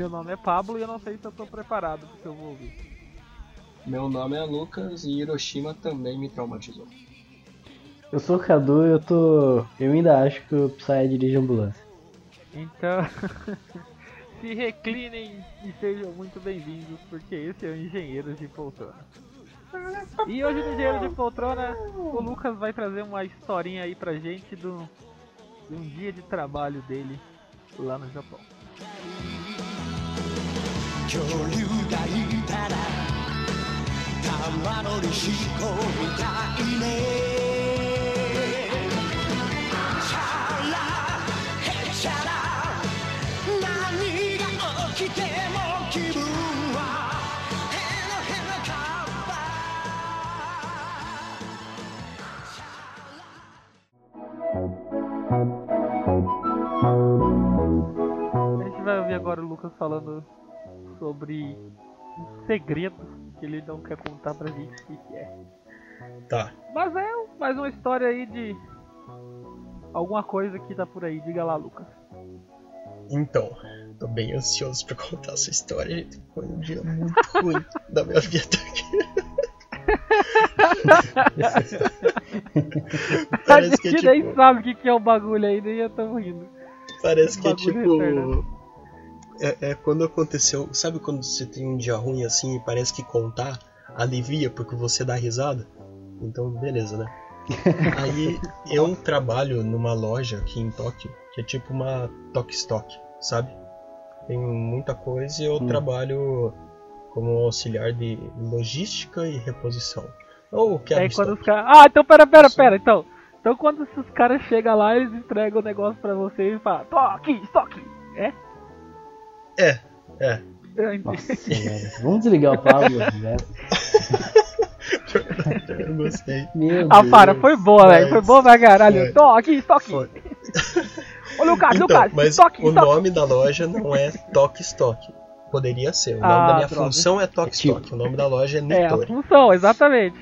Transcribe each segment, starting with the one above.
Meu nome é Pablo e eu não sei se eu tô preparado porque eu vou ouvir. Meu nome é Lucas e Hiroshima também me traumatizou. Eu sou o Cadu e eu tô. Eu ainda acho que o Psy dirige ambulância. Então, se reclinem e sejam muito bem-vindos, porque esse é o Engenheiros de Poltrona. E hoje no Engenheiros de Poltrona, o Lucas vai trazer uma historinha aí pra gente do, de um dia de trabalho dele lá no Japão. 恐竜がいたら玉乗りしこみたいねチャラヘチャラ何が起きても気分はヘロヘロカッパ A gente vai ouvir agora o Lucas falando sobre um segredo que ele não quer contar pra gente o que é. Tá. Mas é mais uma história aí de alguma coisa que tá por aí. Diga lá, Lucas. Então, tô bem ansioso pra contar essa história, gente. Foi um dia muito ruim da minha vida a Parece que gente nem tipo. sabe o que é o bagulho aí, nem eu tô rindo. Parece que é tipo. É, é quando aconteceu. Sabe quando você tem um dia ruim assim e parece que contar alivia porque você dá risada? Então, beleza, né? Aí eu trabalho numa loja aqui em Tóquio que é tipo uma Tok Stock, sabe? Tem muita coisa e eu trabalho como auxiliar de logística e reposição. Ou que Aí quando os caras. Ah, então pera, pera, pera, então. Então quando os caras chegam lá, eles entregam o negócio pra você e falam, toque, estoque. É? É, é. Entendi. Nossa. Vamos desligar o Pablo. né? Eu gostei. Meu A Deus. para foi boa, velho. Foi boa pra caralho. foi. Toque, estoque. Foi. Ô Lucas, Então, Lucas, mas estoque, o estoque. nome da loja não é Tok Stock. Poderia ser. O nome Ah, da minha droga. função é É tipo- Stock. O nome da loja é É, a função, exatamente.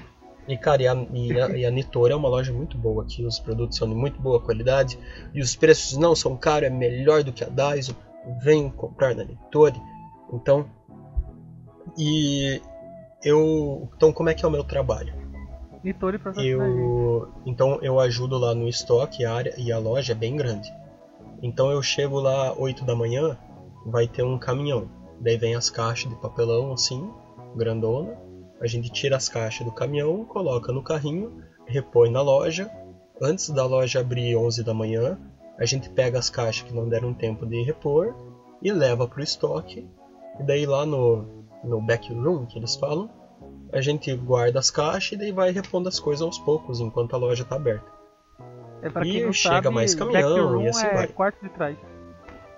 E, cara, e a, e, a, e a Nitori é uma loja muito boa aqui. Os produtos são de muito boa qualidade. E os preços não são caros, é melhor do que a Daiso. Venham comprar na Nitori. Então. E. Eu. Então, como é que é o meu trabalho? Pra Eu, então eu ajudo lá no estoque, a área e a loja é bem grande. Então eu chego lá 8 da manhã, vai ter um caminhão. Daí vem as caixas de papelão assim, grandona. A gente tira as caixas do caminhão, coloca no carrinho, repõe na loja. Antes da loja abrir 11 da manhã, a gente pega as caixas que não deram tempo de repor e leva para o estoque. E daí lá no, no back room, que eles falam, a gente guarda as caixas e daí vai repondo as coisas aos poucos enquanto a loja está aberta. É pra E quem não chega sabe, mais caminhão, e assim é vai. quarto de trás.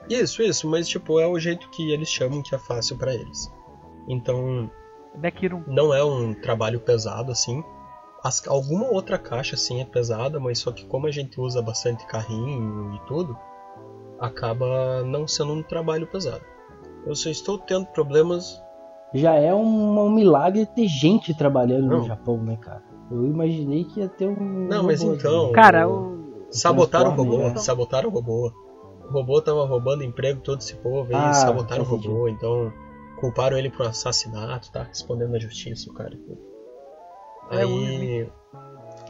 Isso, isso, mas tipo, é o jeito que eles chamam que é fácil para eles. Então, Backroom. não é um trabalho pesado assim. As- alguma outra caixa sim é pesada, mas só que como a gente usa bastante carrinho e tudo, acaba não sendo um trabalho pesado. Eu só estou tendo problemas. Já é um, um milagre ter gente trabalhando Não. no Japão, né, cara? Eu imaginei que ia ter um. Não, mas robô, então- né? Cara, o. Sabotaram o robô, né? sabotaram o robô. O robô tava roubando emprego todo esse povo e Ah, sabotaram o robô, então culparam ele por assassinato, tá respondendo na justiça, o cara. É, o Will Aí.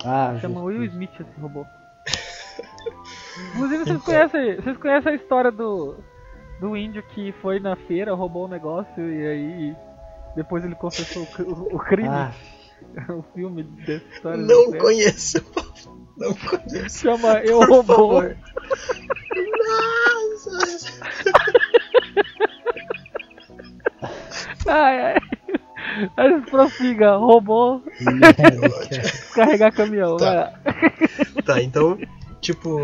Ah, Chama. Will Smith esse robô. Inclusive, vocês, Então. conhecem, vocês conhecem a história do, do índio que foi na feira, roubou um negócio e aí depois ele confessou o, o- crime? Ah, o filme dessa história. Não conheço. Não conheço. Chama Eu Robô. favor. ai, ai. Aí prossiga, robô, carregar caminhão. Tá. Tá, então, tipo.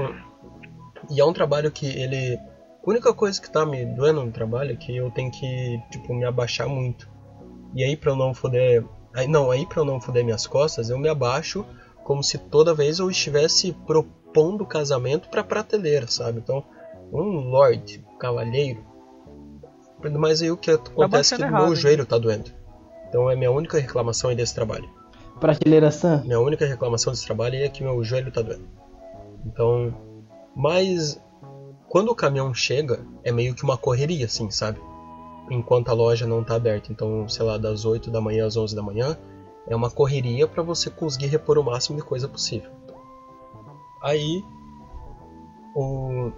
E é um trabalho que ele. A única coisa que tá me doendo no trabalho é que eu tenho que, tipo, me abaixar muito. E aí pra eu não foder. Aí, não, aí pra eu não foder minhas costas, eu me abaixo como se toda vez eu estivesse propondo casamento pra prateleira, sabe? Então, um lord, cavalheiro. Mas aí o que acontece é que baixando meu joelho tá doendo. Então é minha única reclamação aí desse trabalho. prateleira Sam? Minha única reclamação desse trabalho é que meu joelho tá doendo. Então, mas quando o caminhão chega, é meio que uma correria, assim, sabe? enquanto a loja não tá aberta. Então, sei lá, das 8 da manhã às 11 da manhã, é uma correria para você conseguir repor o máximo de coisa possível. Aí, o,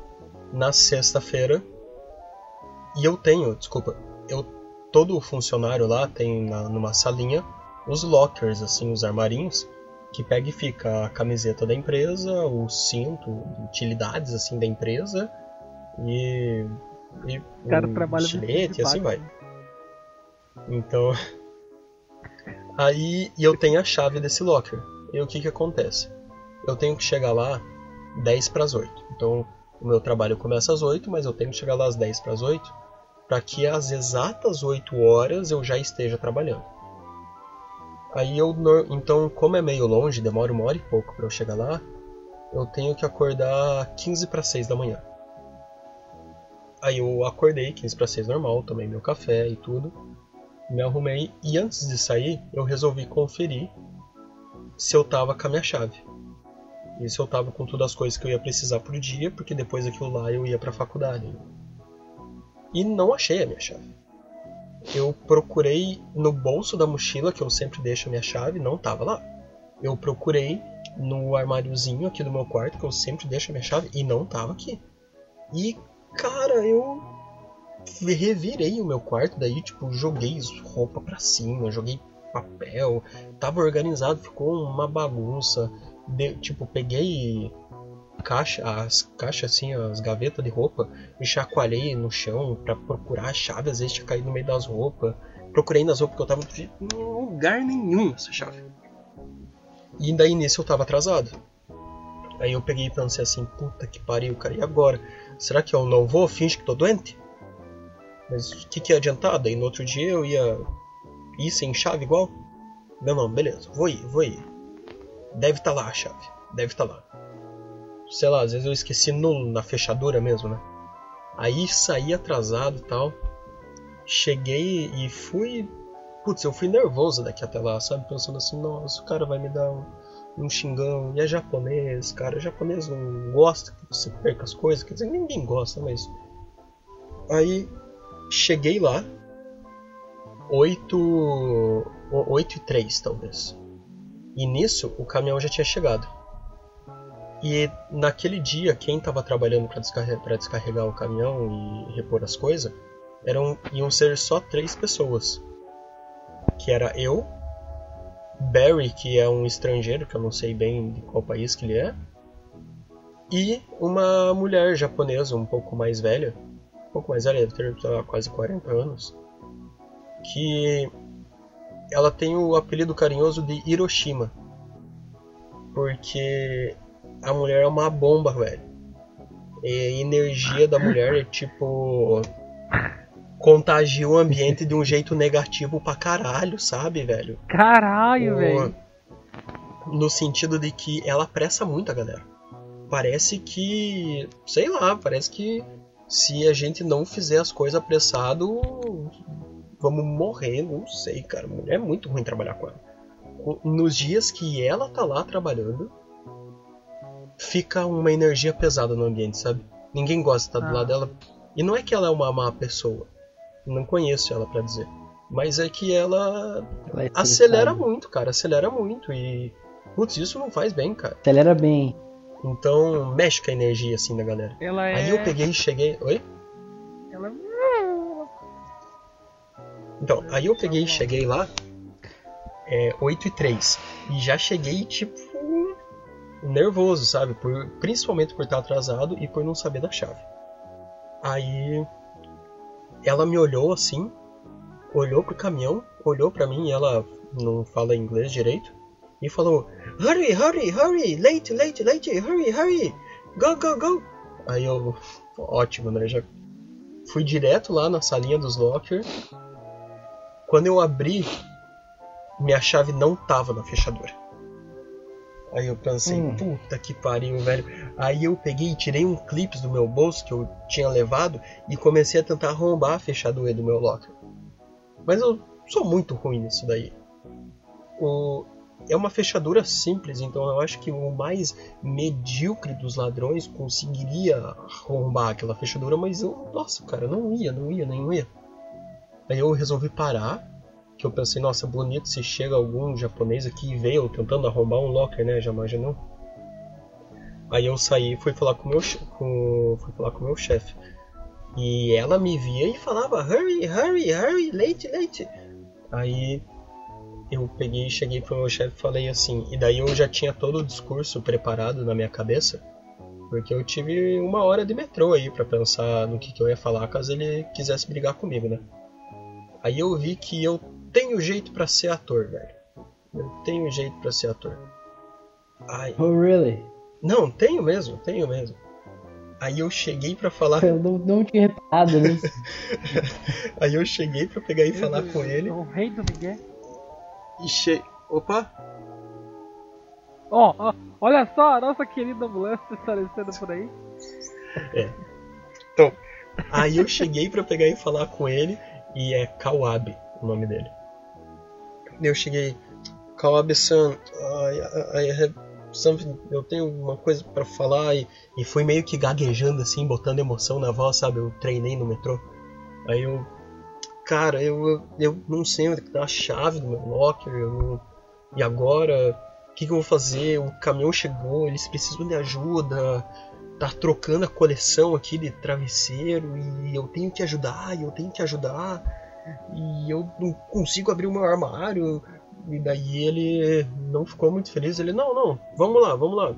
na sexta-feira, e eu tenho, desculpa, eu todo funcionário lá tem na, numa salinha os lockers, assim, os armarinhos, que pega e fica a camiseta da empresa, o cinto, utilidades assim da empresa e, e O cara um trabalha no estilete, e assim vai. Então, aí eu tenho a chave desse locker. E o que que acontece? Eu tenho que chegar lá 10 para as 8. Então, o meu trabalho começa às 8, mas eu tenho que chegar lá às 10 para as 8 para que às exatas 8 horas eu já esteja trabalhando. Aí eu, então, como é meio longe, demora uma hora e pouco para eu chegar lá, eu tenho que acordar 15 para 6 da manhã. Aí eu acordei 15 para 6 normal, tomei meu café e tudo, me arrumei e antes de sair eu resolvi conferir se eu tava com a minha chave. E se eu tava com todas as coisas que eu ia precisar por dia, porque depois daquilo lá eu ia pra faculdade. E não achei a minha chave. Eu procurei no bolso da mochila, que eu sempre deixo a minha chave, não tava lá. Eu procurei no armáriozinho aqui do meu quarto, que eu sempre deixo a minha chave, e não tava aqui. E, cara, eu revirei o meu quarto, daí, tipo, joguei roupa pra cima, joguei papel, tava organizado, ficou uma bagunça. De- tipo, peguei caixa, as caixas assim, as gavetas de roupa, e chacoalhei no chão pra procurar a chave, às vezes tinha caído no meio das roupas. Procurei nas roupas que eu tava em lugar nenhum essa chave. E daí nisso eu tava atrasado. Aí eu peguei e pensei assim, puta que pariu, cara, e agora? Será que eu não vou? Finge que tô doente? Mas o que, que ia adiantar? Daí no outro dia eu ia ir sem chave igual? Não, não, beleza, vou ir, vou ir. Deve estar lá a chave, deve estar lá. Sei lá, às vezes eu esqueci no, na fechadura mesmo, né? Aí saí atrasado e tal. Cheguei e fui. Putz, eu fui nervoso daqui até lá, sabe? Pensando assim, nossa, o cara vai me dar um, um xingão. E é japonês, cara. japonês não gosta que você perca as coisas. Quer dizer, ninguém gosta, mas. Aí cheguei lá. 8. 8 e 3, talvez. E nisso o caminhão já tinha chegado. E naquele dia, quem estava trabalhando para descarregar, descarregar o caminhão e repor as coisas eram iam ser só três pessoas. Que era eu, Barry, que é um estrangeiro, que eu não sei bem de qual país que ele é, e uma mulher japonesa um pouco mais velha, um pouco mais velha, deve ter quase 40 anos, que ela tem o apelido carinhoso de Hiroshima, porque a mulher é uma bomba, velho. E a energia da mulher é tipo. contagia o ambiente de um jeito negativo pra caralho, sabe, velho? Caralho, O- velho. No sentido de que ela apressa muito a galera. Parece que. sei lá, parece que se a gente não fizer as coisas apressado, vamos morrer, não sei, cara. É muito ruim trabalhar com ela. Nos dias que ela tá lá trabalhando, fica uma energia pesada no ambiente, sabe? Ninguém gosta de estar do Ah. lado dela. E não é que ela é uma má pessoa. Não conheço ela pra dizer. Mas é que ela Ela é acelera muito, cara. Acelera muito. E. Putz, isso não faz bem, cara. Acelera bem. Então, mexe com a energia, assim, da galera. Ela é. Aí eu peguei e cheguei. Oi? Ela... Então, aí eu peguei e cheguei lá. É, 8 e 3. E já cheguei, tipo. Nervoso, sabe? Por, principalmente por estar atrasado e por não saber da chave. Aí. Ela me olhou assim. Olhou pro caminhão. Olhou pra mim ela não fala inglês direito. E falou: Hurry, hurry, hurry! Late, late, late! Hurry, hurry! Go, go, go! Aí eu. Ótimo, né? Já fui direto lá na salinha dos locker. Quando eu abri, minha chave não tava na fechadura. Aí eu pensei, Hum. puta que pariu, velho. Aí eu peguei e tirei um clips do meu bolso que eu tinha levado e comecei a tentar arrombar a fechadura do meu locker. Mas eu sou muito ruim nisso daí. O... É uma fechadura simples, então eu acho que o mais medíocre dos ladrões conseguiria arrombar aquela fechadura, mas eu, nossa, cara, não ia, não ia, nem ia. Aí eu resolvi parar, que eu pensei, nossa, bonito se chega algum japonês aqui e veio tentando arrombar um locker, né? Já imaginou? Aí eu saí e fui falar com meu, com, fui falar com meu chefe. E ela me via e falava, hurry, hurry, hurry, late, late. Aí eu peguei cheguei pro meu chefe e falei assim, e daí eu já tinha todo o discurso preparado na minha cabeça, porque eu tive uma hora de metrô aí pra pensar no que, que eu ia falar caso ele quisesse brigar comigo, né? Aí eu vi que eu tenho jeito pra ser ator, velho. Eu tenho jeito pra ser ator. Ai, Oh, really? não, tenho mesmo, tenho mesmo. Aí eu cheguei pra falar, Eu não, não tinha reparado nisso. aí eu cheguei pra pegar e falar com ele O rei do Miguel. e che... Opa, Ó, ó, olha só a nossa querida ambulância aparecendo por aí. Então, aí eu cheguei pra pegar e falar com ele e é Kawabe o nome dele. Eu cheguei, Kawabe-san, I, I have something, eu tenho uma coisa pra falar e, e fui meio que gaguejando assim, botando emoção na voz, sabe? Eu treinei no metrô. Aí eu, cara, eu, eu, não sei onde que tá a chave do meu locker, eu e agora, o que, que eu vou fazer? O caminhão chegou, eles precisam de ajuda tá trocando a coleção aqui de travesseiro e eu tenho que ajudar, eu tenho que ajudar e eu não consigo abrir o meu armário. E daí ele não ficou muito feliz. Ele, não, não, vamos lá, vamos lá.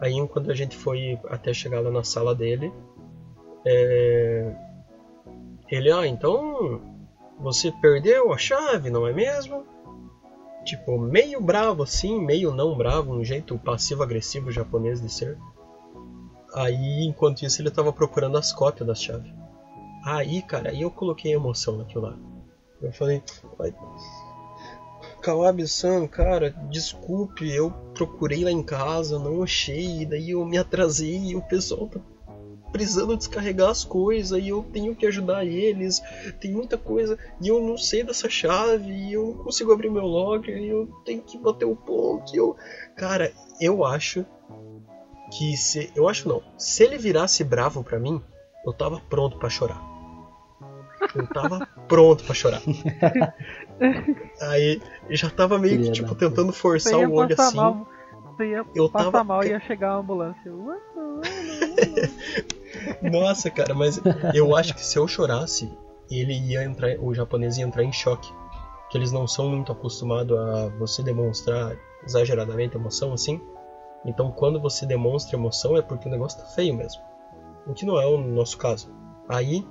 Aí quando a gente foi até chegar lá na sala dele, é, ele, ah, então você perdeu a chave, não é mesmo? Tipo, meio bravo assim, meio não bravo, um jeito passivo-agressivo japonês de ser. Aí, enquanto isso, ele tava procurando as cópias das chaves. Aí, cara, aí eu coloquei emoção naquilo lá. Eu falei, "Ai, Kawabe-san, cara, desculpe, eu procurei lá em casa, não achei, daí eu me atrasei e o pessoal tá precisando descarregar as coisas e eu tenho que ajudar eles, tem muita coisa e eu não sei dessa chave e eu não consigo abrir meu locker e eu tenho que bater o ponto e eu... Cara, eu acho que se... Eu acho não, se ele virasse bravo pra mim, eu tava pronto pra chorar. Eu tava pronto pra chorar. Aí já tava meio que tipo da tentando forçar o olho assim. mal. Você ia Eu passar tava- mal e ia chegar a ambulância. Nossa, cara, mas eu acho que se eu chorasse, ele ia entrar, o japonês ia entrar em choque. Que eles não são muito acostumados a você demonstrar exageradamente emoção assim. Então quando você demonstra emoção é porque o negócio tá feio mesmo. O que não é o nosso caso. Aí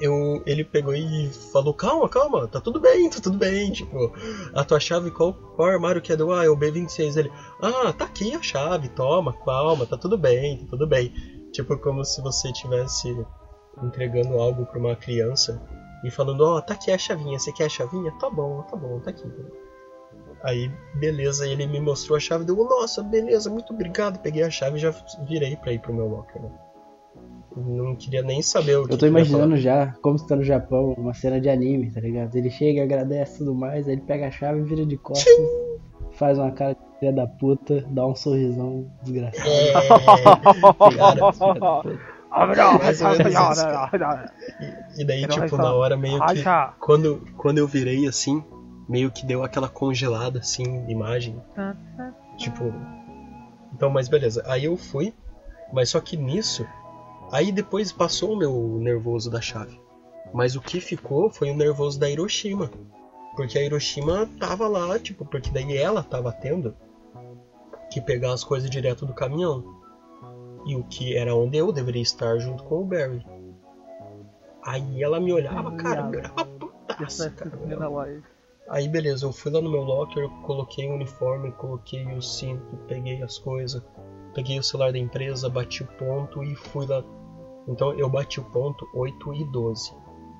eu, ele pegou e falou, calma, calma, tá tudo bem, tá tudo bem. Tipo, a tua chave, qual, qual armário que é do? Ah, é o B26. Ele, ah, tá aqui a chave, toma, calma, tá tudo bem, tá tudo bem. Tipo, como se você estivesse entregando algo pra uma criança e falando, ó, tá aqui a chavinha, você quer a chavinha? Tá bom, tá bom, tá aqui. Aí, beleza, ele me mostrou a chave, deu, nossa, beleza, muito obrigado. Peguei a chave e já virei pra ir pro meu locker, né? Não queria nem saber o que Eu tô imaginando já, como se tá no Japão, uma cena de anime, tá ligado? Ele chega, agradece e tudo mais, aí ele pega a chave, vira de costas, faz uma cara de filha da puta, dá um sorrisão desgraçado. É, cara, Filha da puta. Mais ou menos e daí, tipo, na hora meio que. Quando, quando eu virei assim, meio que deu aquela congelada assim, de imagem. Tipo. Então, mas beleza. Aí eu fui, mas só que nisso. Aí depois passou o meu nervoso da chave. Mas o que ficou foi o nervoso da Hiroshima. Porque a Hiroshima tava lá, tipo, porque daí ela tava tendo que pegar as coisas direto do caminhão. E o que era onde eu deveria estar junto com o Barry. Aí ela me olhava, cara, me olhava putaça, cara. me olhava. Aí beleza, eu fui lá no meu locker, coloquei o uniforme, coloquei o cinto, peguei as coisas, peguei o celular da empresa, bati o ponto e fui lá. Então eu bati o ponto 8 e 12.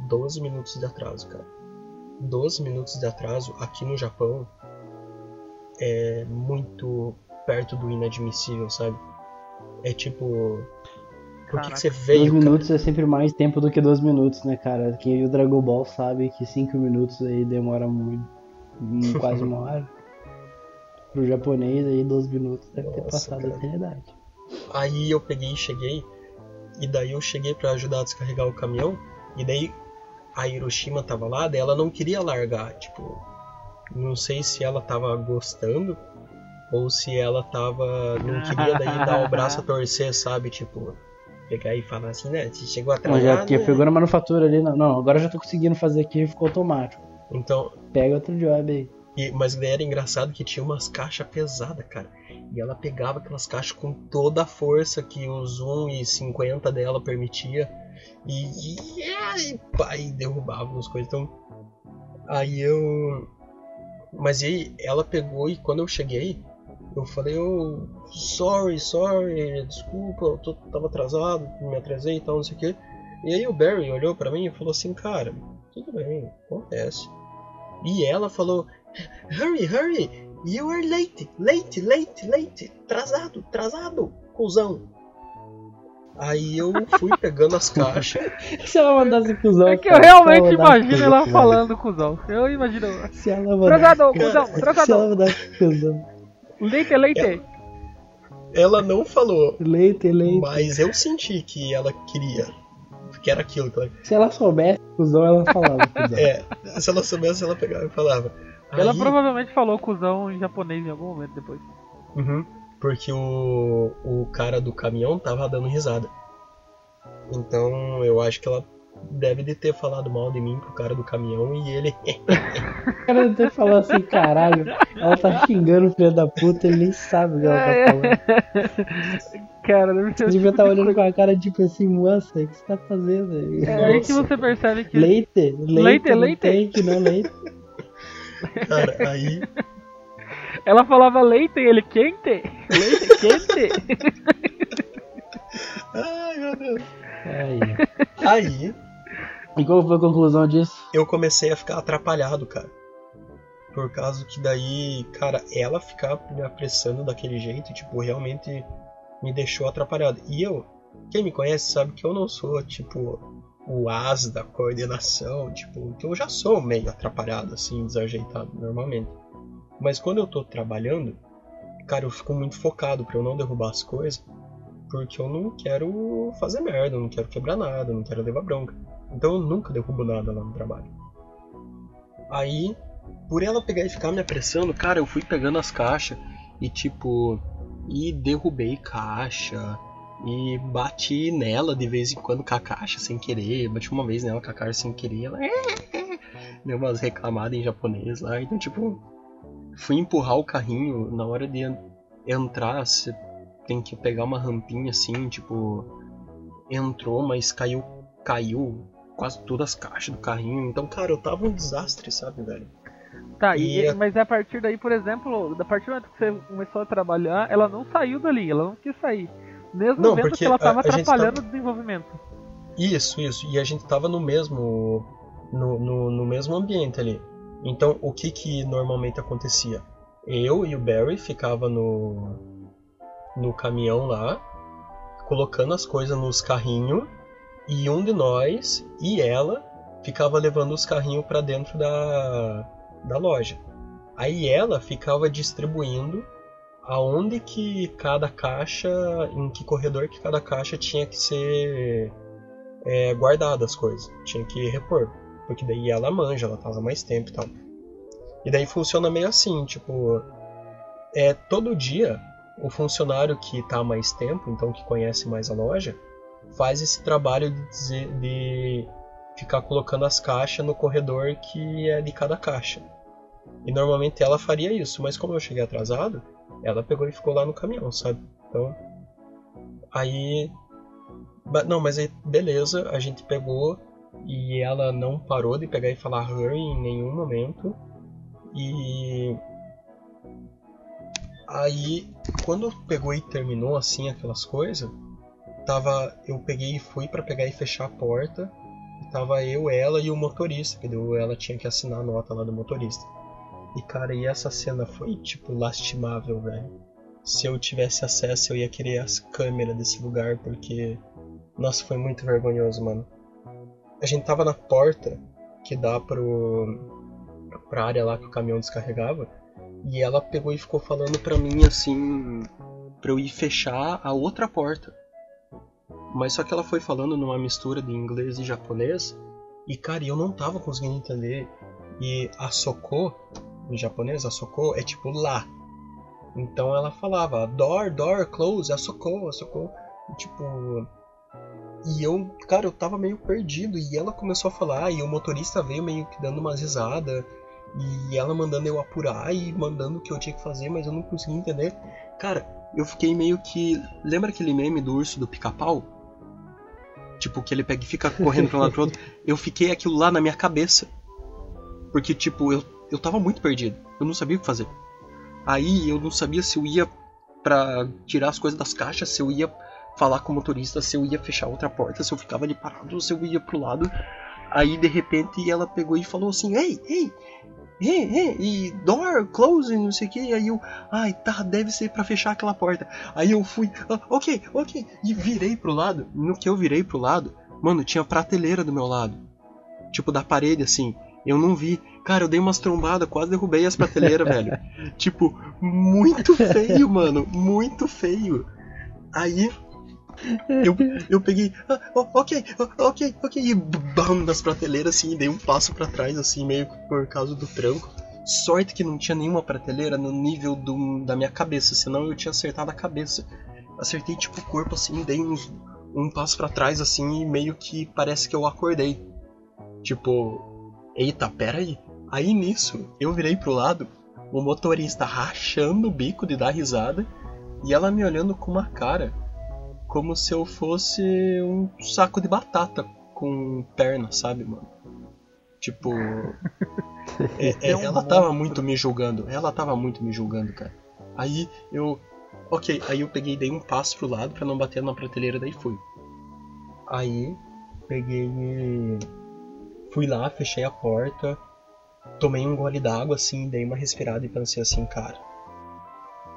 12 minutos de atraso, cara. 12 minutos de atraso aqui no Japão é muito perto do inadmissível, sabe? É tipo. Por que, que você veio, cara? minutos é sempre mais tempo do que dois minutos, né, cara? Quem viu Dragon Ball sabe que cinco minutos aí demora muito, quase uma hora. Pro japonês aí 12 minutos deve ter Nossa, passado a cara. eternidade. Aí eu peguei e cheguei, e daí eu cheguei pra ajudar a descarregar o caminhão, e daí a Hiroshima tava lá, daí ela não queria largar, tipo, não sei se ela tava gostando ou se ela tava não queria daí dar o braço a torcer, sabe, tipo, pegar e falar assim, né, você chegou atrasado. já que né? pegou na manufatura ali. Não, não, agora eu já tô conseguindo fazer aqui ficou automático. Então, Pega outro job aí. E, mas daí era engraçado que tinha umas caixas pesadas, cara. E ela pegava aquelas caixas com toda a força que o zoom e 50 dela permitia. E, e, e, e derrubava as coisas. Então, aí eu. Mas aí ela pegou e quando eu cheguei, eu falei, oh, sorry, sorry, desculpa, eu tô, tava atrasado, me atrasei e tal, não sei o quê. E aí o Barry olhou pra mim e falou assim, cara, tudo bem, acontece. E ela falou, Hurry, hurry! You are late, late, late, late! Atrasado, atrasado, cuzão! Aí eu fui pegando as caixas. Se ela mandasse cuzão. É que eu realmente ela imagino ela cuzão, falando cuzão. Eu imagino. Se ela mandasse. Atrasado, cuzão, Se ela mandasse cuzão. Leite, leite. Ela não falou, Leite, leite. mas eu senti que ela queria. Que era aquilo que ela. Se ela soubesse cuzão, ela falava cuzão. É, se ela soubesse, ela pegava e falava. Ela Aí- provavelmente falou cuzão em japonês em algum momento depois. Uhum, porque o, o cara do caminhão tava dando risada. Então eu acho que ela deve de ter falado mal de mim pro cara do caminhão e ele. O cara até falou assim, caralho, ela tá xingando o filho da puta, ele nem sabe o que ela É. tá falando. Cara, deve ser Ele o devia estar de olhando com a cara tipo assim, moça, o que você tá fazendo aí? É aí que você percebe que. Leite? Leite, Leite, não leite. tem que não leite. Cara, aí. Ela falava leite e ele quente? Leite quente? Ai meu Deus. Aí. Aí E qual foi a conclusão disso? eu comecei a ficar atrapalhado, cara. Por causa que daí, cara, ela ficar me apressando daquele jeito, tipo, realmente me deixou atrapalhado. E eu, quem me conhece sabe que eu não sou, tipo, o as da coordenação, tipo, que eu já sou meio atrapalhado, assim, desajeitado normalmente. Mas quando eu tô trabalhando, cara, eu fico muito focado pra eu não derrubar as coisas, porque eu não quero fazer merda, eu não quero quebrar nada, eu não quero levar bronca. Então eu nunca derrubo nada lá no trabalho. Aí, por ela pegar e ficar me apressando, cara, eu fui pegando as caixas e tipo, e derrubei caixa e bati nela de vez em quando com a caixa sem querer, bati uma vez nela com a caixa sem querer, ela deu umas reclamadas em japonês lá, então tipo, fui empurrar o carrinho na hora de en- entrar, você tem que pegar uma rampinha assim, tipo, entrou, mas caiu, caiu quase todas as caixas do carrinho. Então, cara, eu tava um desastre, sabe, velho? Tá, e, E- mas a partir daí, por exemplo, a partir do momento que você começou a trabalhar, ela não saiu dali, ela não quis sair. Mesmo Não, vendo que ela a- tava a gente atrapalhando tava- o desenvolvimento. Isso, isso. E a gente tava no mesmo no, no, no mesmo ambiente ali. Então, o que que normalmente acontecia? Eu e o Barry ficava no no caminhão lá, colocando as coisas nos carrinhos, e um de nós e ela ficava levando os carrinhos para dentro da da loja. Aí ela ficava distribuindo aonde que cada caixa, em que corredor que cada caixa tinha que ser é, guardada as coisas, tinha que repor, porque daí ela manja, ela tá lá mais tempo e tal. E daí funciona meio assim, tipo, é todo dia o funcionário que tá mais tempo, então que conhece mais a loja, faz esse trabalho de dizer de ficar colocando as caixas no corredor que é de cada caixa. E normalmente ela faria isso, mas como eu cheguei atrasado, ela pegou e ficou lá no caminhão, sabe? Então, aí Não, mas aí, beleza, a gente pegou e ela não parou de pegar e falar hurry em nenhum momento. E aí, quando pegou e terminou assim aquelas coisas, tava eu peguei e fui pra pegar e fechar a porta. Tava eu, ela e o motorista, que ela tinha que assinar a nota lá do motorista. E cara, e essa cena foi tipo lastimável, velho. Se eu tivesse acesso, eu ia querer as câmeras desse lugar porque nossa, foi muito vergonhoso, mano. A gente tava na porta que dá pro. pra área lá que o caminhão descarregava. E ela pegou e ficou falando pra mim assim. pra eu ir fechar a outra porta. Mas só que ela foi falando numa mistura de inglês e japonês. E cara, eu não tava conseguindo entender. E a Soko, em japonês, a Soko é tipo lá. Então ela falava door, door, close, a Soko, a Soko. E, tipo. E eu, cara, eu tava meio perdido. E ela começou a falar, e o motorista veio meio que dando umas risadas. E ela mandando eu apurar e mandando o que eu tinha que fazer, mas eu não conseguia entender. Cara, eu fiquei meio que. Lembra aquele meme do urso do pica-pau? Tipo, que ele pega e fica correndo pra um lado pro outro. Eu fiquei aquilo lá na minha cabeça. Porque, tipo, eu, eu tava muito perdido. Eu não sabia o que fazer. Aí eu não sabia se eu ia pra tirar as coisas das caixas, se eu ia falar com o motorista, se eu ia fechar outra porta, se eu ficava ali parado, se eu ia pro lado. Aí de repente ela pegou e falou assim: Ei, ei, ei, ei, e door, close, não sei o que. Aí eu, ai, tá, deve ser pra fechar aquela porta. Aí eu fui, ah, ok, ok, e virei pro lado. No que eu virei pro lado, mano, tinha prateleira do meu lado. Tipo, da parede assim. Eu não vi. Cara, eu dei umas trombadas, quase derrubei as prateleiras, velho. Tipo, muito feio, mano. Muito feio. Aí. Eu, eu peguei. ah, ok, ok, ok. E bam nas prateleiras, assim, dei um passo pra trás, assim, meio por causa do tranco. Sorte que não tinha nenhuma prateleira no nível do, da minha cabeça, senão eu tinha acertado a cabeça. Acertei, tipo, o corpo, assim, dei uns, um passo pra trás, assim, e meio que parece que eu acordei. Tipo, Eita, pera aí. Aí nisso, eu virei pro lado, o motorista rachando o bico de dar risada e ela me olhando com uma cara como se eu fosse um saco de batata com perna, sabe, mano? Tipo. é- é- ela tava muito me julgando. Ela tava muito me julgando, cara. Aí eu. Ok, aí eu peguei e dei um passo pro lado pra não bater na prateleira, daí fui. Aí peguei fui lá, fechei a porta, tomei um gole d'água assim, dei uma respirada e pensei assim, cara,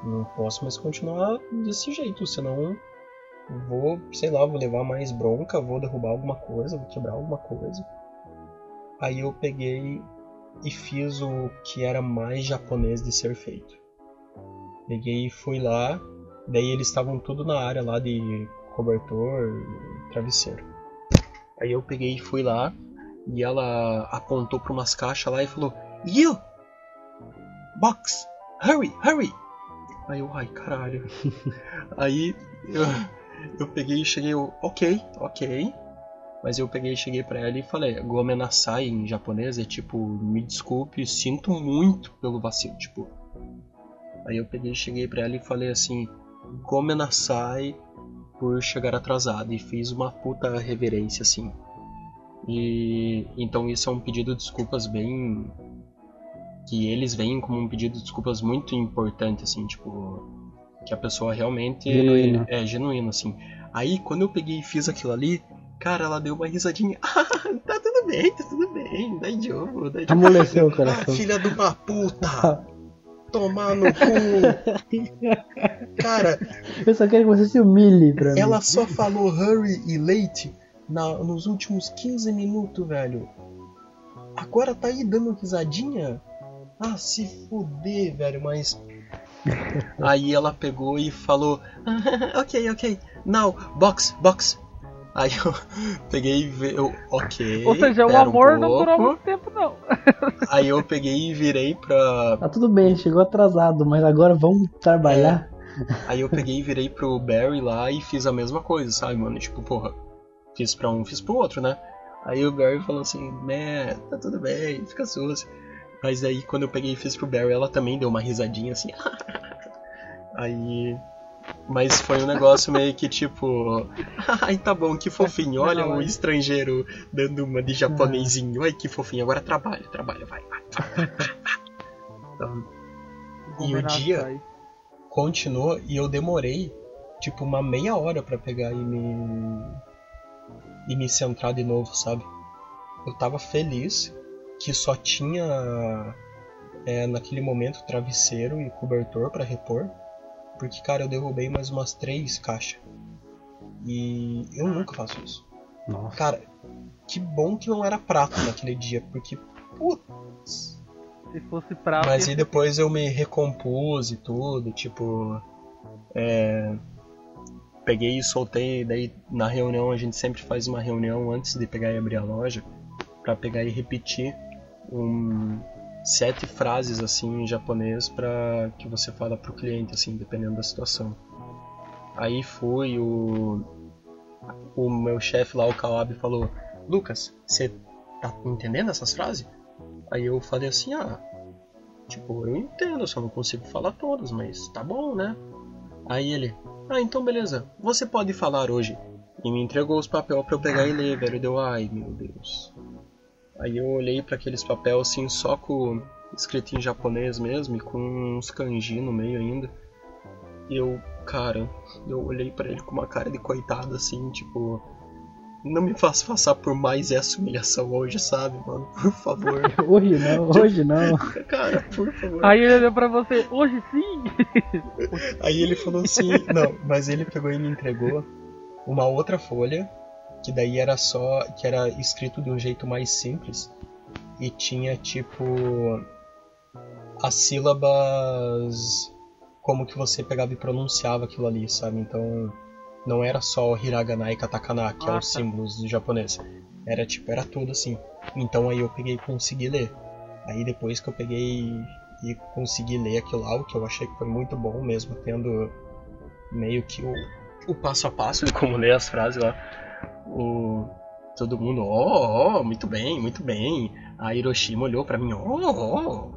não posso mais continuar desse jeito, senão vou, sei lá, vou levar mais bronca, vou derrubar alguma coisa, vou quebrar alguma coisa. Aí eu peguei e fiz o que era mais japonês de ser feito. Peguei e fui lá, daí eles estavam tudo na área lá de cobertor, travesseiro. Aí eu peguei e fui lá, e ela apontou para umas caixas lá e falou: You! Box! Hurry! Hurry! Aí eu, ai caralho. Aí eu, eu peguei e cheguei, eu, ok, ok. Mas eu peguei e cheguei pra ela e falei: Gomenasai em japonês é tipo, me desculpe, sinto muito pelo vacilo. Tipo. Aí eu peguei e cheguei pra ela e falei assim: Gomenasai por chegar atrasado. E fiz uma puta reverência assim. E então isso é um pedido de desculpas bem que eles veem como um pedido de desculpas muito importante assim, tipo que a pessoa realmente Genuíno. é genuíno assim. Aí quando eu peguei e fiz aquilo ali, cara, ela deu uma risadinha. Ah, tá tudo bem, tá tudo bem, dá jogo, dá jogo. Amoleceu o Ah, coração. filha de uma puta! Tomar no cu! Cara, Eu só quero que você se humilhe pra mim. ela só falou hurry e late na- nos últimos 15 minutos, velho. Agora tá aí dando risadinha? Ah, se fuder, velho, mas. Aí ela pegou e falou: Ok, ok, now, box, box. Aí eu peguei e vi, eu, ok. Ou seja, o um amor não durou muito tempo, não. Aí eu peguei e virei pra. Tá tudo bem, chegou atrasado, mas agora vamos trabalhar. Aí eu peguei e virei pro Barry lá e fiz a mesma coisa, sabe, mano? Tipo, porra, fiz pra um, fiz pro outro, né? Aí o Barry falou assim, né, tá tudo bem, fica sussa. Mas aí quando eu peguei e fiz pro Barry, ela também deu uma risadinha assim. aí. Mas foi um negócio meio que tipo. Ai, tá bom, que fofinho. Olha o é. estrangeiro dando uma de japonesinho. Ai, que fofinho. Agora trabalha, trabalha, vai, vai. Então, E o dia? Continuou e eu demorei tipo uma meia hora pra pegar e me e me centrar de novo, sabe? Eu tava feliz que só tinha é, naquele momento travesseiro e cobertor pra repor, porque cara, eu derrubei mais umas três caixas. E eu nunca faço isso. Nossa. Cara, que bom que não era prata naquele dia, porque putz, Se fosse prata. mas aí depois eu me recompus e tudo, tipo. É, peguei e soltei, daí na reunião a gente sempre faz uma reunião antes de pegar e abrir a loja. pra pegar e repetir um, sete frases assim em japonês para que você fala pro cliente assim, dependendo da situação. Aí foi o o meu chefe lá, o Kawabe, falou: "Lucas, você tá entendendo essas frases?" Aí eu falei assim: "Ah, tipo, eu entendo, só não consigo falar todas, mas tá bom, né?" Aí ele: "Ah, então beleza. Você pode falar hoje." E me entregou os papéis pra eu pegar e ler, velho. Deu, ai meu Deus. Aí eu olhei para aqueles papéis assim, só com escrito em japonês mesmo e com uns kanji no meio ainda. E eu, cara, eu olhei para ele com uma cara de coitado assim, tipo, não me faça passar por mais essa humilhação hoje, sabe, mano? Por favor. Hoje não, hoje não. cara, por favor. Aí ele olhou pra você, hoje sim! Aí ele falou assim, não, mas ele pegou e me entregou uma outra folha, que daí era só, que era escrito de um jeito mais simples e tinha tipo as sílabas como que você pegava e pronunciava aquilo ali, sabe? Então não era só o hiragana e katakana, que Ah, é tá. os símbolos do japonês. Era tipo, era tudo assim. Então aí eu peguei e consegui ler. Aí depois que eu peguei e consegui ler aquilo lá, o que eu achei que foi muito bom mesmo, tendo meio que o, o passo a passo de como ler as frases lá. O, todo mundo, ó, oh, muito bem, muito bem. A Hiroshima olhou pra mim, ó, oh, oh.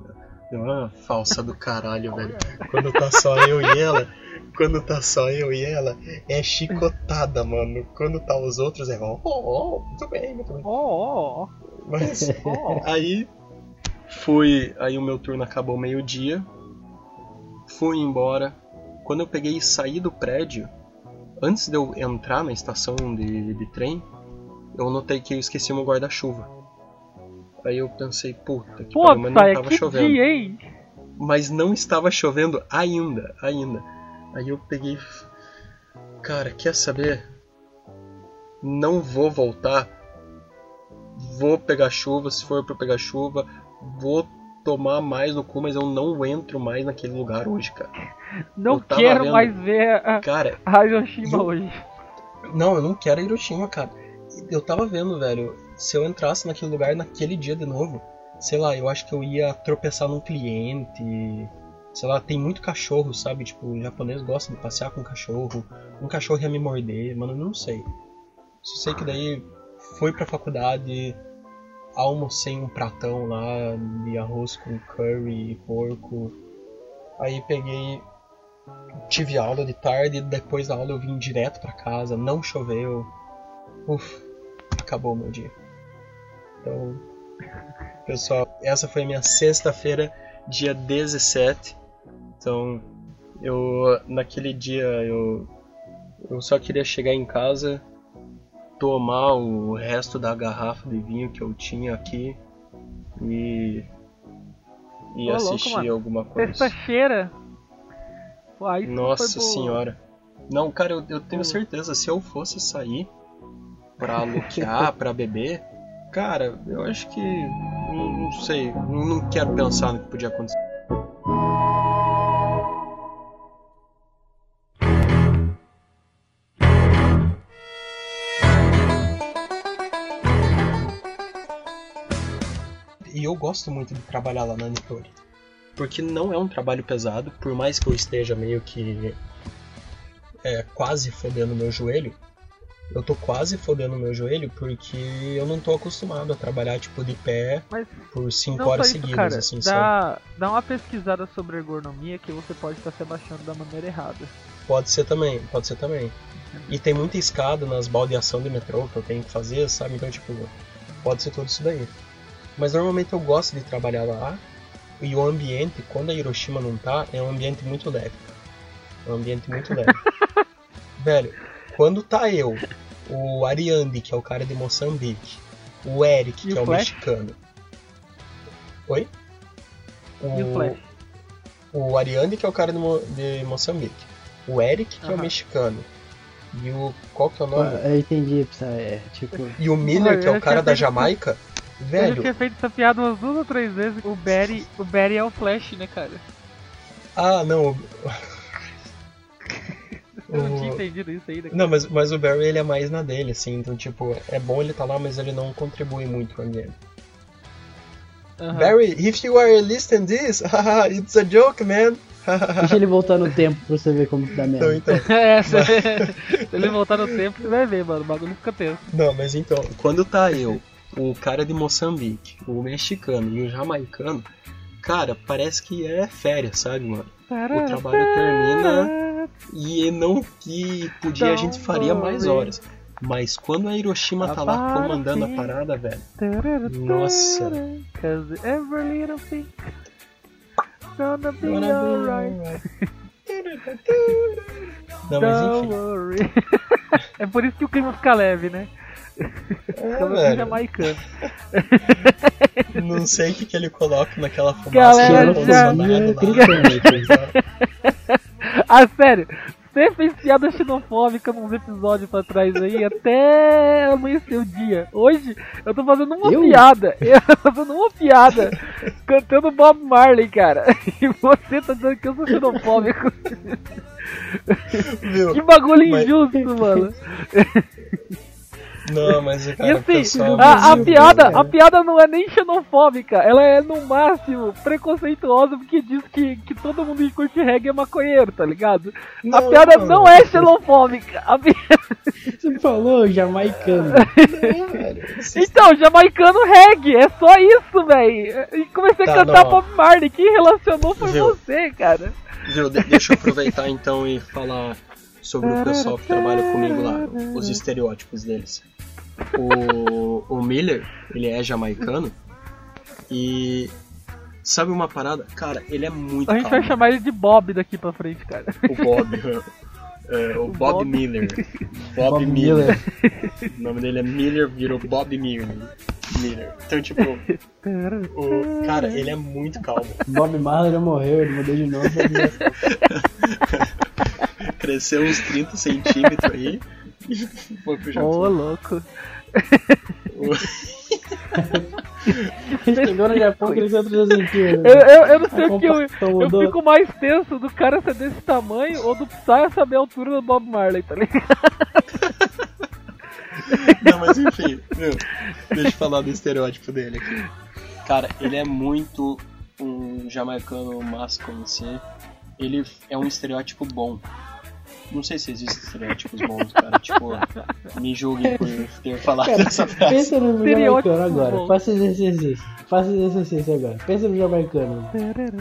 Falsa do caralho, velho. Quando tá só eu e ela, quando tá só eu e ela, é chicotada, mano. Quando tá os outros, é ó, oh, oh, muito bem, muito bem. Ó, ó, ó. Mas Ó. aí fui, aí o meu turno acabou meio-dia. Fui embora. Quando eu peguei e saí do prédio, antes de eu entrar na estação de, de trem, eu notei que eu esqueci meu guarda-chuva. Aí eu pensei, puta que pariu, mas não tava que chovendo. dia? Mas não estava chovendo ainda, ainda. Aí eu peguei. Cara, quer saber? Não vou voltar. Vou pegar chuva, se for pra pegar chuva. Vou tomar mais no cu, mas eu não entro mais naquele lugar hoje, cara. Não Eu quero vendo. mais ver a, Cara, a Hiroshima Ju- hoje. Não, eu não quero Hiroshima, cara. Eu tava vendo, velho, se eu entrasse naquele lugar naquele dia de novo, sei lá, eu acho que eu ia tropeçar num cliente. Sei lá, tem muito cachorro, sabe? Tipo, o japonês gosta de passear com cachorro. Um cachorro ia me morder, mano, eu não sei. Só sei que daí fui pra faculdade, almocei um pratão lá de arroz com curry e porco. Aí peguei tive aula de tarde e depois da aula eu vim direto pra casa, não choveu. Uf, acabou meu dia. Então, pessoal, essa foi minha sexta-feira, dia 17. Então, eu naquele dia eu eu só queria chegar em casa, tomar o resto da garrafa de vinho que eu tinha aqui e e Ô, louco, assistir mano. alguma coisa. Sexta-feira. Nossa senhora. Não, cara, eu, eu tenho Hum. certeza, se eu fosse sair pra luquear, pra beber, cara, eu acho que. Não, não sei, não, quero pensar no que podia acontecer. E eu gosto muito de trabalhar lá na Nitori. Porque não é um trabalho pesado, por mais que eu esteja meio que é, quase fodendo meu joelho. Eu tô quase fodendo meu joelho porque eu não tô acostumado a trabalhar tipo de pé Mas por 5 não horas isso, seguidas, cara. assim, sabe? dá, dá uma pesquisada sobre ergonomia que você pode estar se abaixando da maneira errada. Pode ser também, pode ser também. E tem muita escada nas baldeação de metrô que eu tenho que fazer, sabe? Então, tipo, pode ser tudo isso daí. Mas normalmente eu gosto de trabalhar lá. E o ambiente, quando a Hiroshima não tá, é um ambiente muito leve. É um ambiente muito leve. Velho, quando tá eu, o Ariande, que é o cara de Moçambique, o Eric, E que o é o Flash? mexicano. Oi? E o Flash? o Ariane, que é o cara de, Mo de Moçambique. O Eric, que é o mexicano. E o. Qual que é o Ah, nome? Eu entendi, é tipo. E o Miller, que é Eu o cara da feito- Jamaica. Eu já Velho, tinha feito essa piada umas duas ou três vezes. O Barry, o Barry é o Flash, né, cara? ah, não. Entendido isso ainda. Não, mas, mas o Barry ele é mais na dele, assim, então tipo, é bom ele tá lá, mas ele não contribui muito com a game. Aham. Barry, if you are listening this, haha, it's a joke, man. Deixa ele voltar no tempo pra você ver como que dá então, merda. então, É, se, se ele voltar no tempo, você vai ver, mano. O bagulho fica tenso. não, mas então, quando tá eu, o cara de Moçambique, o mexicano e o jamaicano, cara, parece que é férias, sabe, mano? O trabalho termina e não que podia a gente faria mais horas. Mas quando a Hiroshima tá lá comandando a parada, velho. Nossa. Não, mas enfim. é por isso que o clima fica leve, né? É, Fica velho. jamaicano. Não sei o que, que ele coloca naquela fumaça. Galera, já- é. Ah, sério. Você fez piada xenofóbica nos episódios pra trás aí até amanhecer o dia. Hoje eu tô fazendo uma Eu? piada. Eu tô fazendo uma piada cantando Bob Marley, cara. E você tá dizendo que eu sou xenofóbico. Viu? Que bagulho Mas- injusto, mano. Não, mas o E cara assim, pessoal, a, a piada, a piada não é nem xenofóbica, ela é no máximo preconceituosa porque diz que, que todo mundo que curte reggae é maconheiro, tá ligado? a Não, piada não. não é xenofóbica. A pi- Você falou jamaicano. Então, jamaicano reggae, é só isso, véi. E comecei Tá, a cantar não. Bob Marley, quem relacionou foi Viu? você, cara. Viu? De- deixa eu aproveitar então e falar sobre o pessoal que trabalha comigo lá, os estereótipos deles. O, o Miller, ele é jamaicano e sabe uma parada? Cara, ele é muito A gente vai chamar ele de Bob daqui pra frente, cara. O Bob. é, o Bob, Bob. Miller. Bob, Bob Miller. O nome dele é Miller, virou Bob Miller. Miller. Então, tipo, o, cara, ele é muito calmo. Bob Marley já morreu, ele mudou de nome. Cresceu uns 30 centímetros aí e foi pro Ô, Japão. louco. Chegou no Japão, cresceu 3 centímetros. Eu, eu, eu não sei o que eu, eu fico mais tenso do cara ser desse tamanho ou do Psy saber a altura do Bob Marley, tá ligado? Não, mas enfim, meu, deixa eu falar do estereótipo dele aqui. Cara, ele é muito um jamaicano másculo, assim. Ele é um estereótipo bom. Não sei se existem estereótipos bons, cara. Tipo, me julguem por ter falado Cara, essa frase. pensa no Estereótipo jamaicano agora. bom. Faça esse exercício. Faça esse exercício agora. Pensa no jamaicano.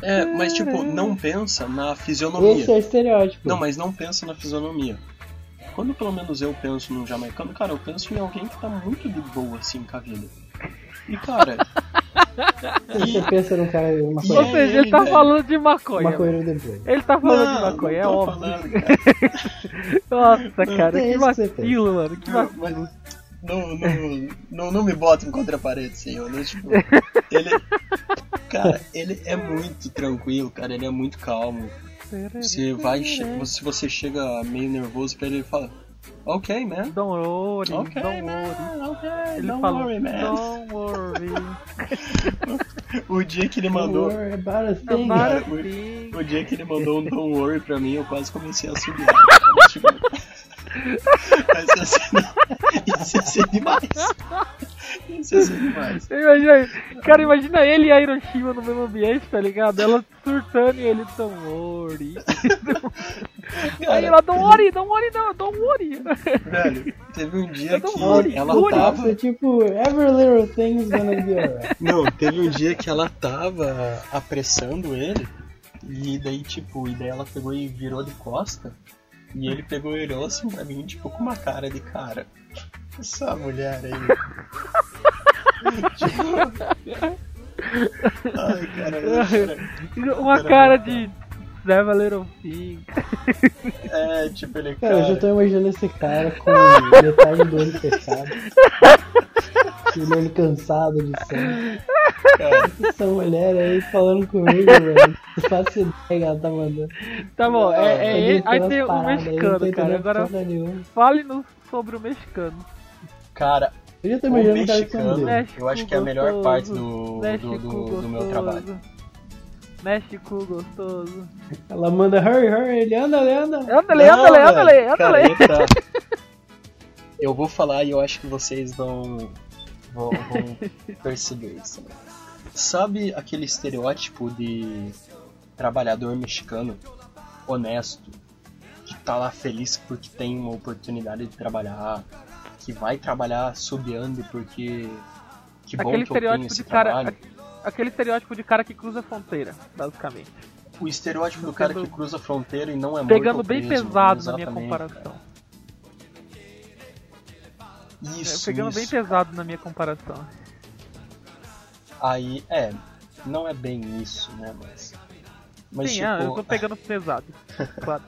É, mas tipo, não pensa na fisionomia. Esse é estereótipo. Não, mas não pensa na fisionomia. Quando pelo menos eu penso num jamaicano, cara, eu penso em alguém que tá muito de boa assim com a vida. E cara, Você pensa num cara Ou maconheiro. é seja, ele tá falando de maconha. Maconheiro depois. Ele tá falando de não, maconha, é não tô óbvio. falando, cara. Nossa, cara, que vacilo, mano. Que Não, vacilo. mas não, não, não, não me bota em contra a parede, senhor. Né? Tipo, ele. Cara, ele é muito tranquilo, cara, ele é muito calmo. Você vai. Se você chega meio nervoso pra ele, ele fala. Ok, man. Don't worry, Ok, don't worry. man. Ok, Ele don't falou, worry, man. don't worry. O dia que ele Don't mandou. worry about a thing. About cara, a o- thing. O dia que ele mandou um Don't Worry pra mim, eu quase comecei a subir. tipo, Isso ia ser, isso ia ser demais. Isso ia ser demais. Imagina, cara, imagina ele e a Hiroshima no mesmo ambiente, tá ligado? Ela surtando e ele, don't worry. Aí ela, don't worry, don't worry, não, don't worry. Velho, teve um dia que worry, ela worry. tava. Nossa, tipo, every little thing is gonna be alright. Não, teve um dia que ela tava apressando ele. E daí, tipo, e daí ela pegou e virou de costa. E ele pegou e olhou assim pra mim, tipo, com uma cara de cara. Essa mulher aí. tipo. Ai, cara, cara. Uma cara de Never Little Thing. É, tipo, ele, Cara, cara. eu já tô imaginando esse cara com metade do olho fechado. o olho cansado de sangue. cara, Essa mulher aí falando comigo, velho. Não faço ideia que ela tá mandando. Tá bom, é, é, Tá aí tem o paradas aí, mexicano, cara. Agora fale-nos sobre o mexicano. cara, Eu já tô o imaginando o mexicano, eu acho que é a melhor parte do, do, do, do meu trabalho. Mexe cu gostoso. Ela manda hurry, hurry, ele anda, ele anda. Anda-lhe, velho. anda-lhe, Cara, anda-lhe. aí que tá. Eu vou falar e eu acho que vocês vão, vão, vão perceber isso. né? Sabe aquele estereótipo de trabalhador mexicano honesto, que tá lá feliz porque tem uma oportunidade de trabalhar, que vai trabalhar subiando porque que bom Aquele que eu tenho esse de cara. Aquele estereótipo de cara que cruza a fronteira, basicamente. O estereótipo do cara que cruza a fronteira e não é Pegando bem preso, pesado na minha comparação. cara. É, Isso, pegando bem isso. pesado na minha comparação. Aí, é, não é bem isso, né, mas... Mas Sim, tipo, ah, eu tô pegando pesado. Claro.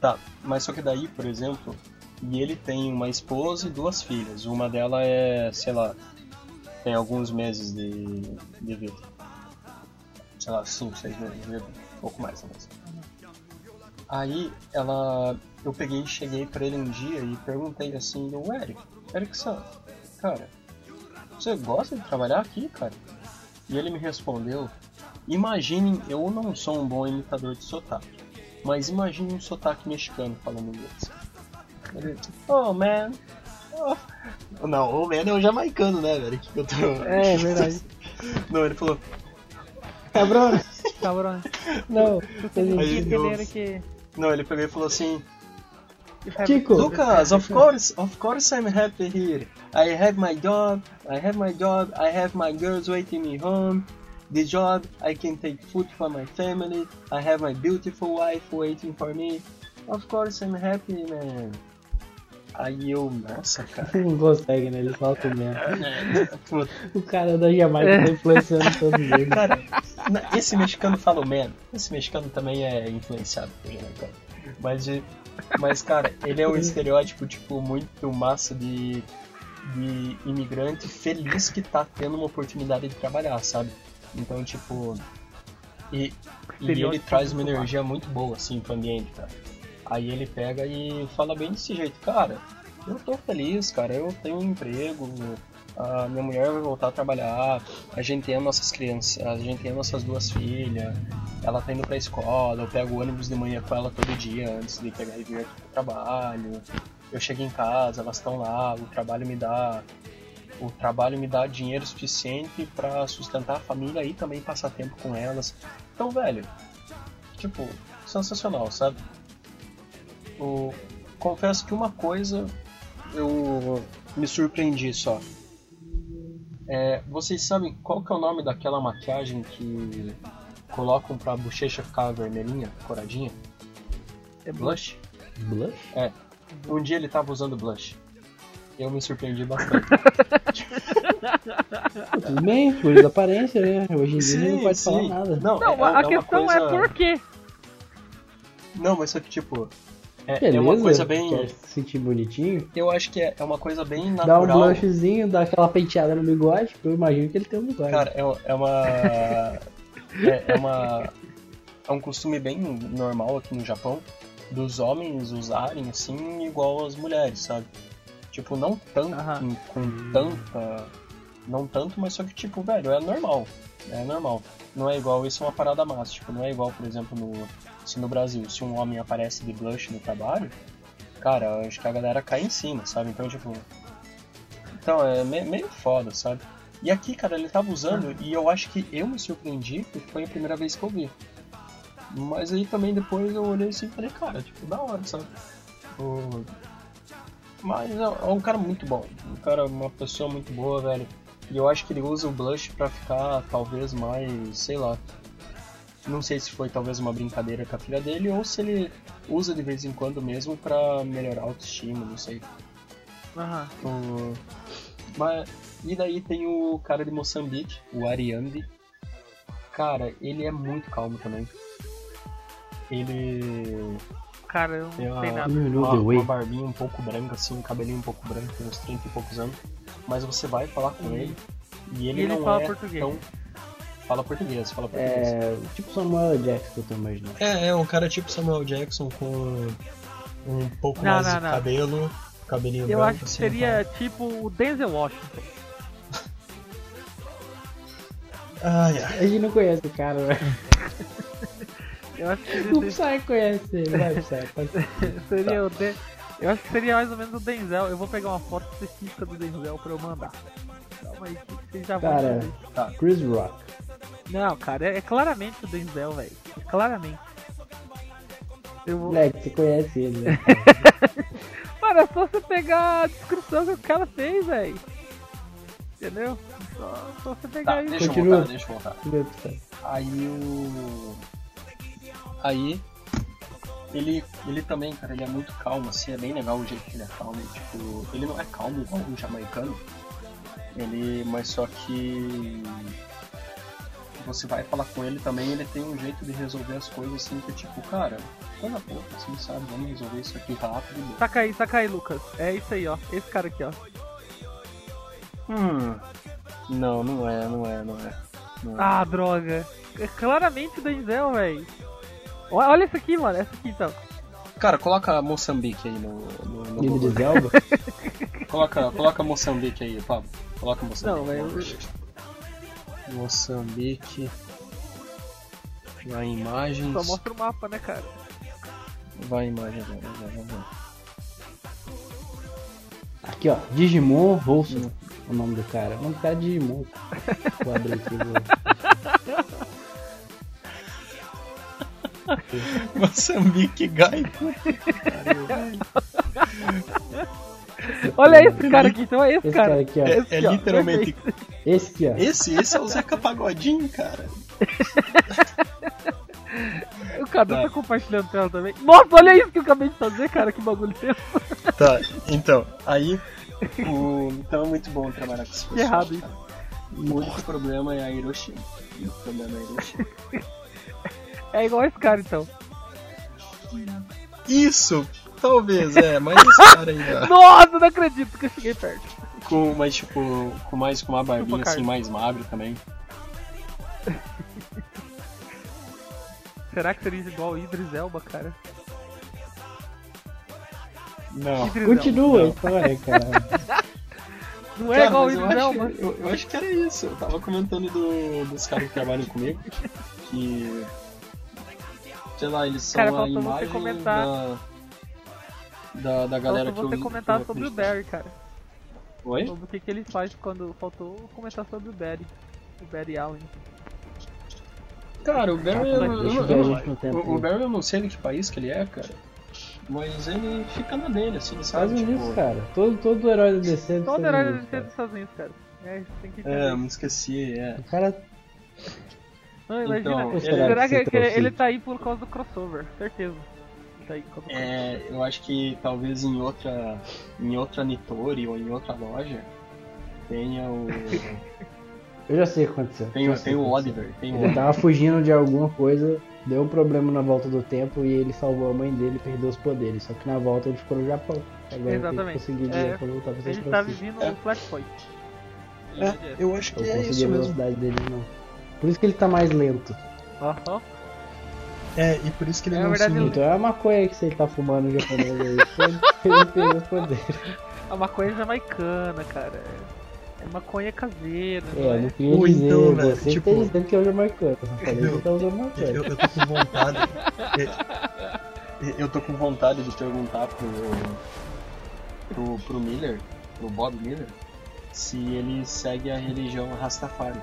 tá, mas só que daí, por exemplo, e ele tem uma esposa e duas filhas. Uma dela é, sei lá, tem alguns meses de, de vida. Sei lá, 5, 6 meses de vida, um pouco mais, talvez. Aí, ela, eu peguei e cheguei pra ele um dia e perguntei assim, o Eric, Erickson, cara, você gosta de trabalhar aqui, cara? E ele me respondeu, imaginem, eu não sou um bom imitador de sotaque, mas imagine um sotaque mexicano falando inglês. Ele, oh man. Não, o man é o jamaicano, né, velho? Que eu tô... É, é verdade. Não, ele falou, Cabrão, Cabrão. não. Aí, Entender eu- que. não, ele pegou e falou assim, Kiko, Lucas, of course, of course I'm happy here. I have my job, I have my job, I have my girls waiting me home. The job, I can take food for my family. I have my beautiful wife waiting for me. Of course I'm happy, man. Aí eu, nossa, cara. não consegue, né? Ele falta mesmo. Puta, O cara da Jamaica tá influenciando todo mundo. Cara, esse mexicano fala o man. Esse mexicano também é influenciado por jamaicano. Mas, mas, cara, ele é um estereótipo, tipo, muito massa de, de imigrante feliz que tá tendo uma oportunidade de trabalhar, sabe? Então, tipo. E, e ele Estereótipo traz uma energia muito boa, assim, pro ambiente, cara. Aí ele pega e fala bem desse jeito, cara, eu tô feliz, cara, eu tenho um emprego, a minha mulher vai voltar a trabalhar, a gente tem as nossas crianças, a gente tem as nossas duas filhas, ela tá indo pra escola, eu pego o ônibus de manhã com ela todo dia antes de pegar e vir aqui pro trabalho. Eu chego em casa, elas estão lá, o trabalho me dá o trabalho me dá dinheiro suficiente pra sustentar a família e também passar tempo com elas. Então, velho, tipo, sensacional, sabe? O, confesso que uma coisa eu me surpreendi só. É, vocês sabem qual que é o nome daquela maquiagem que colocam pra bochecha ficar vermelhinha, coradinha? É Blush? Blush? É. Um dia ele tava usando blush. Eu me surpreendi bastante. Tudo bem, coisa da aparência, né? Hoje em dia ninguém pode falar sim. nada. Não, Não, é, a é questão coisa... é por quê? Não, mas só que tipo. É, Beleza, é uma coisa bem. quer se sentir bonitinho. Eu acho que é, é uma coisa bem Dá um natural. blushzinho, dá aquela penteada no bigode, que eu imagino que ele tem um bigode. Cara, é, é uma. É, é uma. É um costume bem normal aqui no Japão dos homens usarem assim igual as mulheres, sabe? Tipo, não tanto Aham. com, com tanta. Não tanto, mas só que tipo, velho, é normal. É normal. Não é igual, isso é uma parada massa. Tipo, não é igual, por exemplo, no, se no Brasil, se um homem aparece de blush no trabalho, cara, acho que a galera cai em cima, sabe? Então, tipo. Então, é me- meio foda, sabe? E aqui, cara, ele tava usando e eu acho que eu me surpreendi porque foi a primeira vez que eu vi. Mas aí também depois eu olhei assim e falei, cara, tipo, da hora, sabe? O- Mas é é um cara muito bom. Um cara, uma pessoa muito boa, velho. E eu acho que ele usa o blush pra ficar talvez mais, sei lá. Não sei se foi talvez uma brincadeira com a filha dele ou se ele usa de vez em quando mesmo pra melhorar a autoestima, não sei. Aham. O- Mas, e daí tem o cara de Moçambique, o Ariandi. Cara, ele é muito calmo também. Ele Cara, eu tem não sei uma, nada. Uma, uma barbinha um pouco branca, assim, um cabelinho um pouco branco, tem uns 30 e poucos anos. Mas você vai falar com ele e ele, E ele não fala é português. tão... Fala português, fala português. É, tipo Samuel Jackson eu tô imaginando. É, é um cara tipo Samuel Jackson com um pouco Não, mais não, de não. cabelo, cabelinho Eu branco. acho que assim, seria tipo o Denzel Washington. tá? Ai, ai. A gente não conhece o cara, né? Eu acho que O Psy conhece ele, vai, Psy. Pode seria o Den... Eu acho que seria mais ou menos o Denzel. Eu vou pegar uma foto específica do Denzel pra eu mandar. Calma aí, que vocês já vão Cara, entender. Chris Rock. Não, cara, é, é claramente o Denzel, velho. É claramente. Eu vou... Moleque, você conhece ele, né? Mano, é só você pegar a descrição que o cara fez, velho. Entendeu? Só, só você pegar Tá, isso. deixa eu Continua. voltar, deixa eu voltar. Deixa eu o Psy. Aí o. Aí. Ele, ele também, cara, ele é muito calmo, assim, é bem legal o jeito que ele é calmo. Tipo, ele não é calmo igual um jamaicano. Ele. Mas só que. Você vai falar com ele também, ele tem um jeito de resolver as coisas assim que tipo, cara, tá na boca, assim, sabe? Vamos resolver isso aqui rápido. e Saca aí, saca aí, Lucas. É isso aí, ó. Esse cara aqui, ó. Hum. Não, não é, não é, não é. Não é. Ah, droga. É claramente o Denzel, velho. Olha isso aqui, mano. Essa aqui, então. Cara, coloca Moçambique aí no. no, no? Coloca, coloca Moçambique aí, Pablo. Coloca Moçambique. Não, mas... Moçambique. Vai em imagens. Só mostra o mapa, né, cara? Vai em imagens. Vai, vai, vai, vai. Aqui, ó. Digimon Rolso. O nome do cara. O nome do cara é Digimon. Vou abrir aqui. Vou... Moçambique Gaito. Olha esse cara aqui, então é esse, Esse cara cara. aqui, ó. É, Esse é literalmente. Esse aqui, ó. Esse, esse é o Zeca Pagodinho, cara. O Cadu Tá. tá compartilhando tela também. Nossa, olha isso que eu acabei de fazer, cara. Que bagulho tenso. Tá, então, aí. O... Então é muito bom trabalhar com pessoal, errado isso. cara. O único problema é a Hiroshima. O único problema é a Hiroshima. É igual esse cara, então. Isso! Talvez, é, mas esse cara aí, ó, Nossa, não acredito que eu cheguei perto. com mais tipo, com mais com uma barbinha assim, mais magro também. Será que seria igual o Idris Elba, cara? Não. Idris Continua a Elba. história, cara. Não é Cara, igual o mas eu Idris acho, Elba. que, eu, eu acho que era isso. Eu tava comentando do, dos caras que trabalham comigo que. Sei lá, eles são Cara, a imagem comentar. da. Da, da galera Faltou que você eu comentar que eu sobre o. Barry, cara. Oi? Sobre o que, que ele faz quando faltou comentar sobre o Barry. O Barry Allen. Cara, o Barry. Eu- eu o? Barry eu não sei de que país que ele é, cara. Mas ele fica na dele, assim, sabe? Estados Tipo, Unidos, cara. Todo, todo herói da DC é Todo herói deve ser cara. dos Estados Unidos, cara. É, isso tem que entender. É, me esqueci, é. O cara Não, imagina. Então, ele- será que, Você que ele isso. tá aí por causa do crossover? Certeza. Aí. É, eu acho que talvez em outra, em outra Nitori ou em outra loja tenha o, Eu já sei o que aconteceu. tem, o- tem o. Oliver, tem o Ele Oliver. tava fugindo de alguma coisa, deu um problema na volta do tempo e ele salvou a mãe dele e perdeu os poderes. Só que na volta ele ficou no Japão. Agora Exatamente. ele conseguiu É, voltar pra Ele tá vivendo É. no Flashpoint. É, eu acho que Eu é consegui isso a mesmo. velocidade dele não. Por isso que ele tá mais lento. Aham. É, e por isso que ele É, não verdade, se... ele- Então é a maconha que você tá fumando em japonês aí. Ele perdeu os poderes. A maconha jamaicana, cara. É maconha caseira, É, não eu é? não queria Ou dizer, então, velho, você tipo- que tá dizendo que é o jamaicano. Eu tá usando maconha. Eu, eu tô com vontade. eu, eu tô com vontade de perguntar pro, pro, pro Miller, pro Bob Miller, se ele segue a religião Rastafari.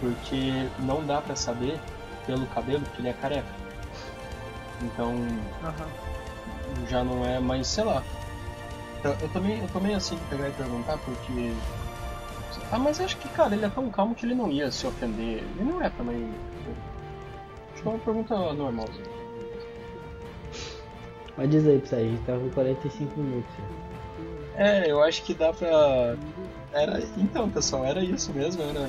Porque não dá pra saber pelo cabelo que ele é careca. Então Aham. já não é mais, sei lá. Eu, meio, eu meio assim de pegar e perguntar porque. Ah, mas acho que, cara, ele é tão calmo que ele não ia se ofender. Ele não é também. Acho que é uma pergunta normal. assim. Mas diz aí aí, a gente tava com 45 minutos. É, eu acho que dá pra. Era... Então, pessoal, era isso mesmo, era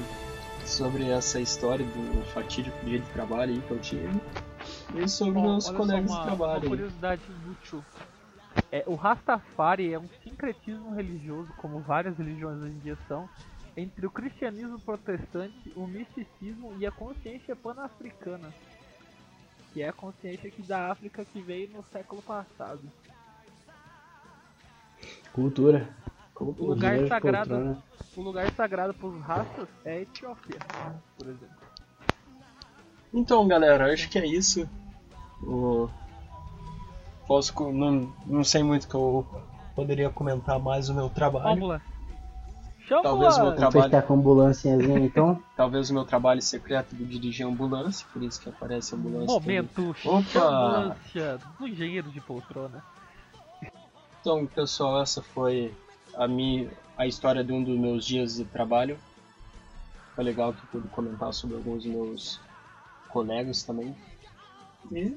sobre essa história do fatídico dia de trabalho aí que eu tive. E sobre Bom, meus colegas uma, de trabalho Uma curiosidade inútil. É, o Rastafari é um sincretismo religioso, como várias religiões hoje em dia são, entre o cristianismo protestante, o misticismo e a consciência pan-africana, que é a consciência aqui da África que veio no século passado. Cultura. O lugar Dinheiro de sagrado, o lugar sagrado para os rastas é a Etiópia, por exemplo. Então, galera, acho que é isso. O... Posso, não, não sei muito que eu poderia comentar mais o meu trabalho. Chama Talvez o meu a- tra- Vamos fechar com a ambulânciazinha então. Talvez o meu trabalho secreto de dirigir ambulância, por isso que aparece ambulância. Momento Opa! ambulância do engenheiro de poltrona. Então, pessoal, essa foi a minha a história de um dos meus dias de trabalho. Foi legal que eu pude comentar sobre alguns dos meus colegas também. E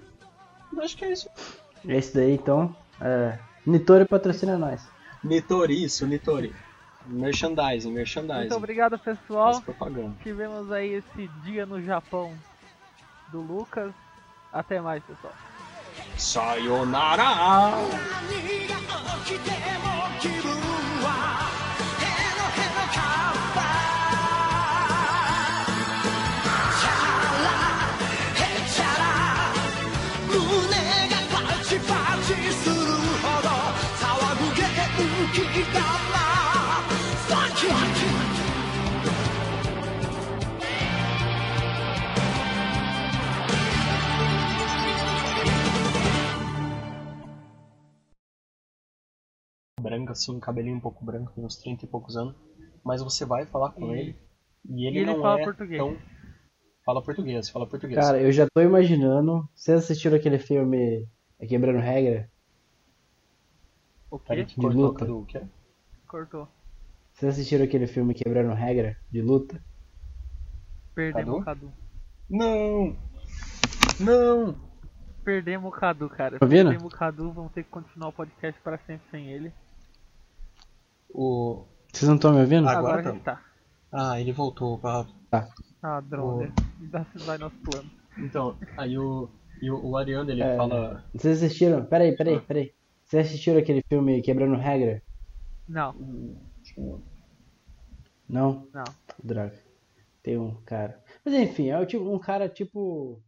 acho que é isso. É isso daí então. É, Nitori patrocina nós. Nitori, isso, Nitori. Merchandising, merchandising. Muito obrigado, pessoal. Tivemos aí esse dia no Japão do Lucas. Até mais, pessoal. Sayonara! Branca, assim, um cabelinho um pouco branco, tem uns 30 e poucos anos. Mas você vai falar com E- ele e ele, e ele não fala é português. tão... Fala português, fala português. Cara, eu já tô imaginando. Vocês assistiram aquele filme é Quebrando Regra? O quê? que de cortou, luta. Cadu, o quê? Cortou. Vocês assistiram aquele filme Quebrando Regra de luta? Perdemos o Cadu. Não! Não! Perdemos o Cadu, cara. Tá vendo? Perdemos o Cadu, vamos ter que continuar o podcast para sempre sem ele. O... Vocês não estão me ouvindo? Agora Agora a tá. tá. Ah, ele voltou. pra- Ah, droga. Dá vai nosso plano. Então, aí o... E o, o Ariano, ele É. fala... Vocês assistiram? Peraí, Ah. peraí, peraí. Vocês assistiram aquele filme Quebrando Regra? Não, Não? não. Droga. Tem um cara. Mas enfim, é o tipo, um cara tipo